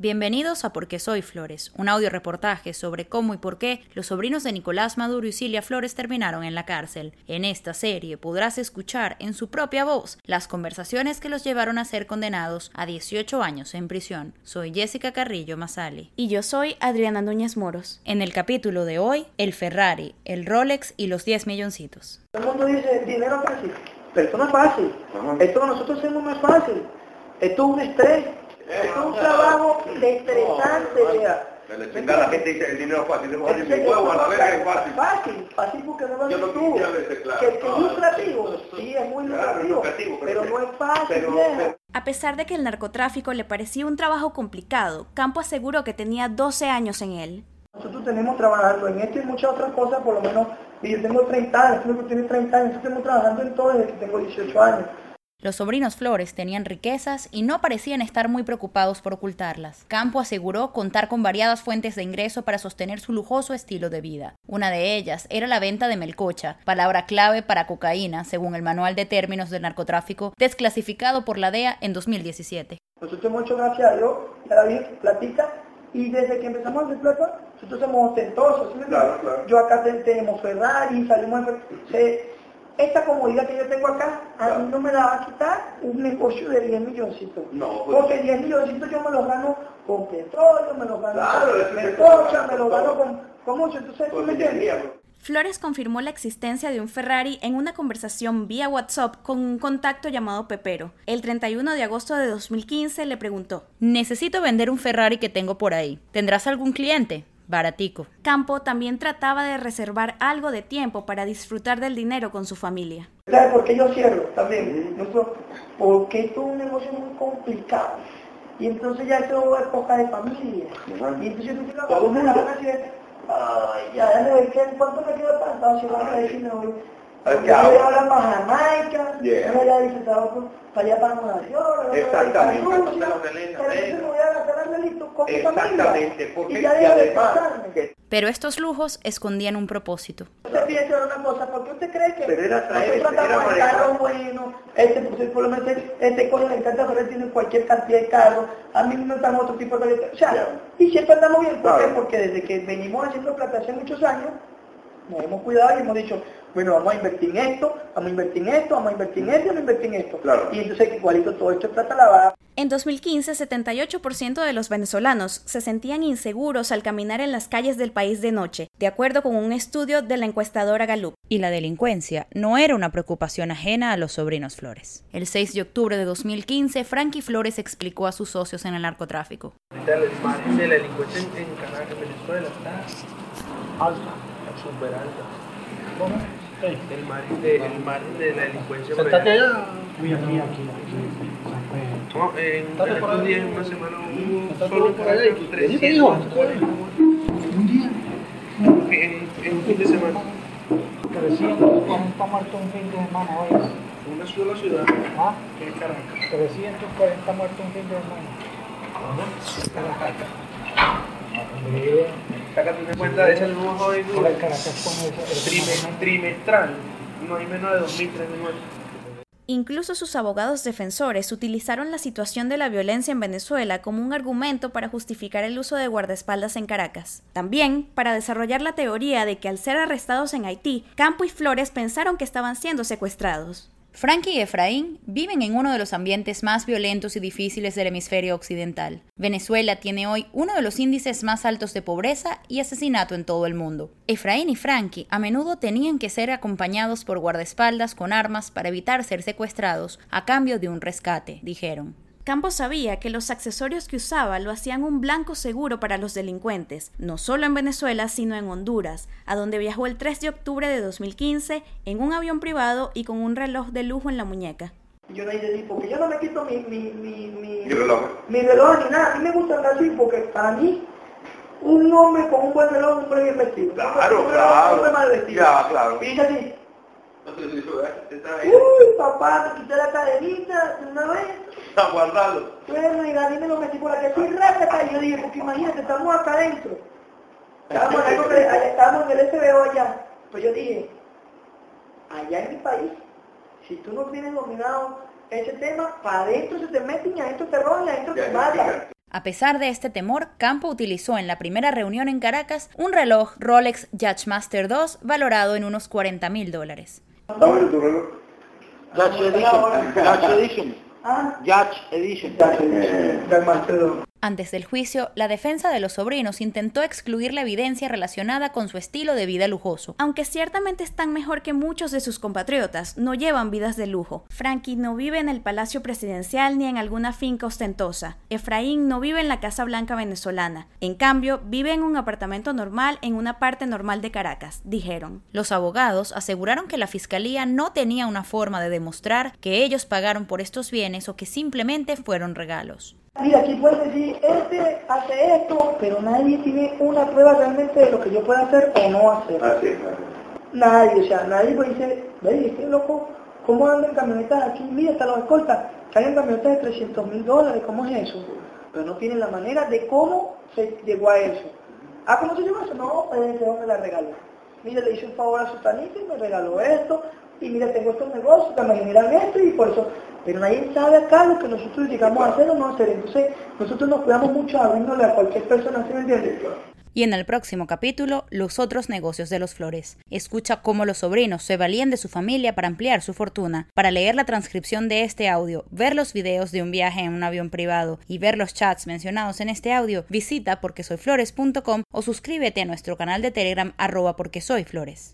Bienvenidos a Porque Soy Flores, un audio reportaje sobre cómo y por qué los sobrinos de Nicolás Maduro y Cilia Flores terminaron en la cárcel. En esta serie podrás escuchar en su propia voz las conversaciones que los llevaron a ser condenados a 18 años en prisión. Soy Jessica Carrillo Masali. Y yo soy Adriana Núñez Moros. En el capítulo de hoy, el Ferrari, el Rolex y los 10 milloncitos. Todo el mundo dice dinero fácil, pero esto no es fácil. Esto que nosotros hacemos no es fácil. Esto es un estrés. Es un trabajo estresante, vea. La la gente dice el dinero es fácil, Ese- mi huevo a la verga es fácil. Fácil, fácil porque no lo Yo lo tú. claro. Que, que es lucrativo, sí, es muy Claro, es lucrativo, pero- pero no es fácil, pero- A pesar de que el narcotráfico le parecía un trabajo complicado, Campo aseguró que tenía 12 años en él. Nosotros tenemos trabajando en esto y muchas otras cosas, por lo menos, y yo tengo 30 años, tú tienes 30 años, nosotros tenemos trabajando en todo desde que tengo 18 años. Los sobrinos Flores tenían riquezas y no parecían estar muy preocupados por ocultarlas. Campo aseguró contar con variadas fuentes de ingreso para sostener su lujoso estilo de vida. Una de ellas era la venta de melcocha, palabra clave para cocaína, según el Manual de Términos del Narcotráfico, desclasificado por la DEA en 2017. Nosotros hecho gracias a Dios, a platica, y desde que empezamos a hacer plata, nosotros somos ostentosos, ¿sí me entiendes? Claro, claro. Yo acá te- tenemos Ferrari, salimos de Esta comodidad que yo tengo acá, a Claro. mí no me la va a quitar un negocio de 10 milloncitos. No, pues- Porque 10 milloncitos yo me los gano con petróleo, me los gano Claro, con es melcocha, me los gano con, con mucho. Entonces, ¿tú Pues me entiendes? ingeniería, Flores confirmó la existencia de un Ferrari en una conversación vía WhatsApp con un contacto llamado Pepero. El 31 de agosto de 2015 le preguntó. Necesito vender un Ferrari que tengo por ahí. ¿Tendrás algún cliente? Baratico. Campo también trataba de reservar algo de tiempo para disfrutar del dinero con su familia. ¿Sabes por qué yo cierro también? Porque esto es un negocio muy complicado. Y entonces ya eso es época de familia. Y entonces yo te mundo. Ay, ya, ya ¿qué- ¿cuánto me queda para Estados Unidos? Ahora sí me voy. Ay, Yo qué voy hago. ahora para Jamaica, Yeah. yo voy a visitar para allá para Nueva York, a Exactamente. para Rusia, Para Belén, pero entonces Belén. me voy a gastar angelito con mi familia. Exactamente, porque y ya dejo de además, casarme. que- Pero estos lujos escondían un propósito. Usted piensa en una cosa, ¿por qué usted cree que Pero era traer, nosotros andamos en carro bueno? Este, pues, por lo menos este, este coño le encanta correr, tiene cualquier cantidad de carros, a mí me están otro tipo de carros. O sea, Ya. y siempre andamos bien, ¿por qué? Claro. Porque desde que venimos haciendo plata hace muchos años, nos hemos cuidado y hemos dicho, bueno, vamos a invertir en esto, vamos a invertir en esto, vamos a invertir en esto, vamos a invertir en esto. Claro. Y entonces igualito todo esto es plata lavada. En 2015, 78% de los venezolanos se sentían inseguros al caminar en las calles del país de noche, de acuerdo con un estudio de la encuestadora Gallup. Y la delincuencia no era una preocupación ajena a los sobrinos Flores. El 6 de octubre de 2015, Frankie Flores explicó a sus socios en el narcotráfico. El de la delincuencia en, Caracas, Venezuela, está alta, súper alta. ¿Cómo? El margen de, el margen de la delincuencia por allá. No, en estos días, en una semana, hubo solo por allá 340 Un día, en, en un fin de semana. 340 muertos un fin de semana hoy. Una sola ciudad, ¿Ah? que es Caracas. 340 muertos un fin de semana. Sácate una cuenta de ese nuevo joven Por el Caracas trimestral. No hay menos de 2.000, 3.000 muertos. Incluso sus abogados defensores utilizaron la situación de la violencia en Venezuela como un argumento para justificar el uso de guardaespaldas en Caracas. También para desarrollar la teoría de que al ser arrestados en Haití, Campo y Flores pensaron que estaban siendo secuestrados. Frankie y Efraín viven en uno de los ambientes más violentos y difíciles del hemisferio occidental. Venezuela tiene hoy uno de los índices más altos de pobreza y asesinato en todo el mundo. Efraín y Frankie a menudo tenían que ser acompañados por guardaespaldas con armas para evitar ser secuestrados a cambio de un rescate, dijeron. Campos sabía que los accesorios que usaba lo hacían un blanco seguro para los delincuentes, no solo en Venezuela, sino en Honduras, a donde viajó el 3 de octubre de 2015 en un avión privado y con un reloj de lujo en la muñeca. Yo no hice porque yo no me quito mi, mi, mi, mi, Mi reloj. mi reloj ni nada. A mí me gusta andar así porque para mí un hombre con un buen reloj es un hombre bien vestido. Claro, Un reloj es un hombre claro. mal vestido. Ya, claro. Y dice así, uy papá, me quité la cadenita de una vez. A guardarlo. Bueno, y Gaby me lo metí por aquí así, rácata. Y yo dije, porque imagínate, estamos acá adentro. Estábamos, en el- allá- estábamos en el SBO allá. Pues yo dije, allá en mi país, si tú no tienes dominado ese tema, para adentro se te meten y adentro te roban y adentro te matan. A pesar de este temor, Campo utilizó en la primera reunión en Caracas un reloj Rolex Judgemaster 2 valorado en unos 40 mil dólares. Tu reloj. Judge Edition. Judge Edition. Ah, Judge Edition. Antes del juicio, la defensa de los sobrinos intentó excluir la evidencia relacionada con su estilo de vida lujoso. Aunque ciertamente están mejor que muchos de sus compatriotas, no llevan vidas de lujo. Frankie no vive en el Palacio Presidencial ni en alguna finca ostentosa. Efraín no vive en la Casa Blanca venezolana. En cambio, vive en un apartamento normal en una parte normal de Caracas, dijeron. Los abogados aseguraron que la fiscalía no tenía una forma de demostrar que ellos pagaron por estos bienes o que simplemente fueron regalos. Mira, aquí puedes decir, este hace esto, pero nadie tiene una prueba realmente de lo que yo pueda hacer o no hacer. Así es, así Nadie, o sea, nadie puede decir, ve, este loco, ¿cómo andan camionetas aquí? Mira, hasta los escoltas, que hayan camionetas de 300 mil dólares, ¿cómo es eso? Pero no tienen la manera de cómo se llegó a eso. Ah, ¿cómo se llegó a eso? No, eh, ese hombre la regaló. Mira, le hice un favor a su tanita y me regaló esto, y mira, tengo estos negocios que me generan esto y por eso, pero nadie sabe acá lo que nosotros llegamos a hacer o no hacer. Entonces, nosotros nos cuidamos mucho abriéndole a cualquier persona, ¿sí me entiendes? Y en el próximo capítulo, los otros negocios de los Flores. Escucha cómo los sobrinos se valían de su familia para ampliar su fortuna. Para leer la transcripción de este audio, ver los videos de un viaje en un avión privado y ver los chats mencionados en este audio, visita porquesoyflores.com o suscríbete a nuestro canal de Telegram arroba porque soy Flores.